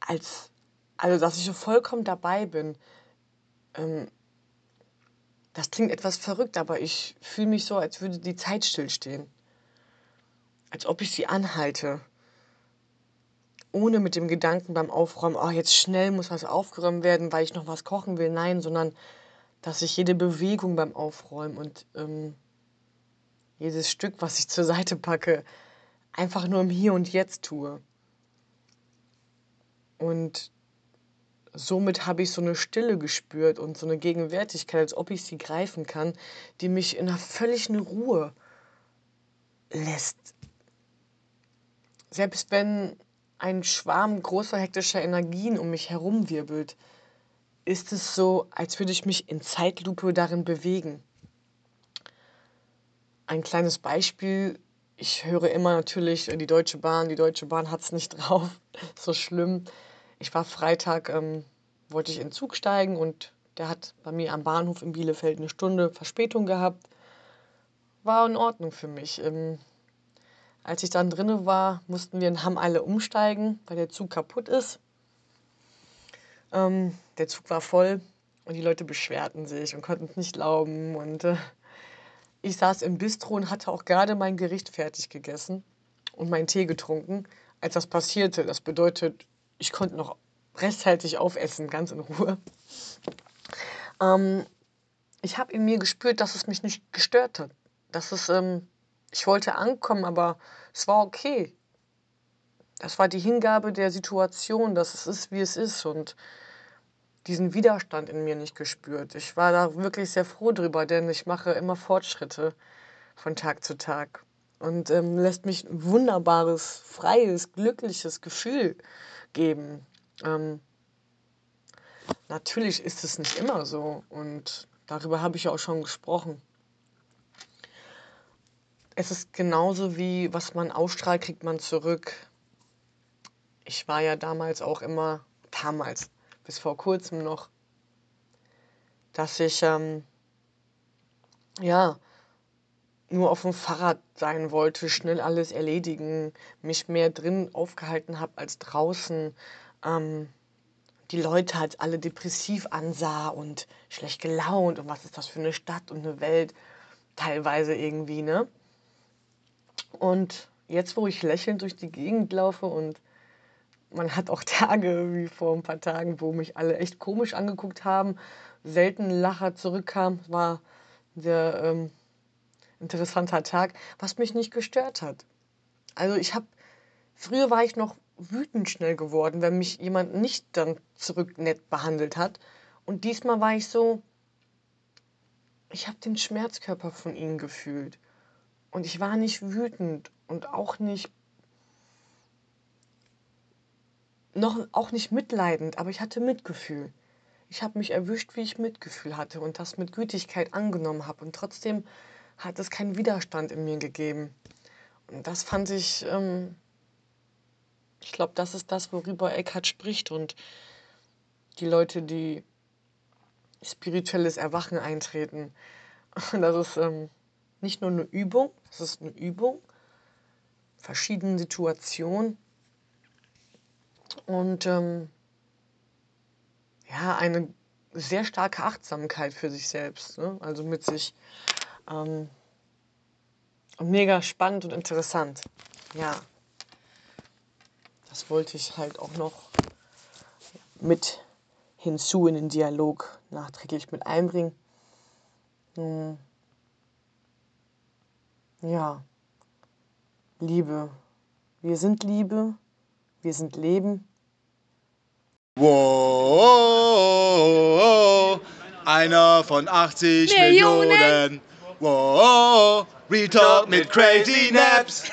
als, also dass ich so vollkommen dabei bin. Ähm, das klingt etwas verrückt, aber ich fühle mich so, als würde die Zeit stillstehen. Als ob ich sie anhalte ohne mit dem Gedanken beim Aufräumen, oh, jetzt schnell muss was aufgeräumt werden, weil ich noch was kochen will. Nein, sondern dass ich jede Bewegung beim Aufräumen und ähm, jedes Stück, was ich zur Seite packe, einfach nur im Hier und Jetzt tue. Und somit habe ich so eine Stille gespürt und so eine Gegenwärtigkeit, als ob ich sie greifen kann, die mich in einer völligen Ruhe lässt. Selbst wenn ein Schwarm großer hektischer Energien um mich herum wirbelt, ist es so, als würde ich mich in Zeitlupe darin bewegen. Ein kleines Beispiel, ich höre immer natürlich die Deutsche Bahn, die Deutsche Bahn hat es nicht drauf, so schlimm. Ich war Freitag, ähm, wollte ich in den Zug steigen und der hat bei mir am Bahnhof in Bielefeld eine Stunde Verspätung gehabt. War in Ordnung für mich. Ähm, als ich dann drinne war, mussten wir in Hamm alle umsteigen, weil der Zug kaputt ist. Ähm, der Zug war voll und die Leute beschwerten sich und konnten es nicht glauben. Und äh, ich saß im Bistro und hatte auch gerade mein Gericht fertig gegessen und meinen Tee getrunken, als das passierte. Das bedeutet, ich konnte noch rechtzeitig aufessen, ganz in Ruhe. Ähm, ich habe in mir gespürt, dass es mich nicht gestört hat. Dass es ähm, ich wollte ankommen, aber es war okay. Das war die Hingabe der Situation, dass es ist, wie es ist. Und diesen Widerstand in mir nicht gespürt. Ich war da wirklich sehr froh drüber, denn ich mache immer Fortschritte von Tag zu Tag und ähm, lässt mich ein wunderbares, freies, glückliches Gefühl geben. Ähm, natürlich ist es nicht immer so und darüber habe ich ja auch schon gesprochen. Es ist genauso wie, was man ausstrahlt, kriegt man zurück. Ich war ja damals auch immer, damals, bis vor kurzem noch, dass ich, ähm, ja, nur auf dem Fahrrad sein wollte, schnell alles erledigen, mich mehr drin aufgehalten habe als draußen, ähm, die Leute halt alle depressiv ansah und schlecht gelaunt und was ist das für eine Stadt und eine Welt, teilweise irgendwie, ne? Und jetzt, wo ich lächelnd durch die Gegend laufe und man hat auch Tage wie vor ein paar Tagen, wo mich alle echt komisch angeguckt haben, selten Lacher zurückkam, war der ähm, interessanter Tag, was mich nicht gestört hat. Also ich habe, früher war ich noch wütend schnell geworden, wenn mich jemand nicht dann zurück nett behandelt hat. Und diesmal war ich so, ich habe den Schmerzkörper von ihnen gefühlt. Und ich war nicht wütend und auch nicht noch auch nicht mitleidend, aber ich hatte Mitgefühl. Ich habe mich erwischt, wie ich Mitgefühl hatte und das mit Gütigkeit angenommen habe und trotzdem hat es keinen Widerstand in mir gegeben. Und das fand ich, ähm, ich glaube, das ist das, worüber Eckhart spricht und die Leute, die spirituelles Erwachen eintreten. Das ist ähm, nicht nur eine Übung, das ist eine Übung, verschiedene Situationen und ähm, ja, eine sehr starke Achtsamkeit für sich selbst, ne? also mit sich ähm, mega spannend und interessant. Ja, das wollte ich halt auch noch mit hinzu in den Dialog nachträglich mit einbringen. Hm. Ja, Liebe. Wir sind Liebe, wir sind Leben. Wow, einer von 80 Millionen. Millionen. Wow, Real Talk mit Crazy Naps.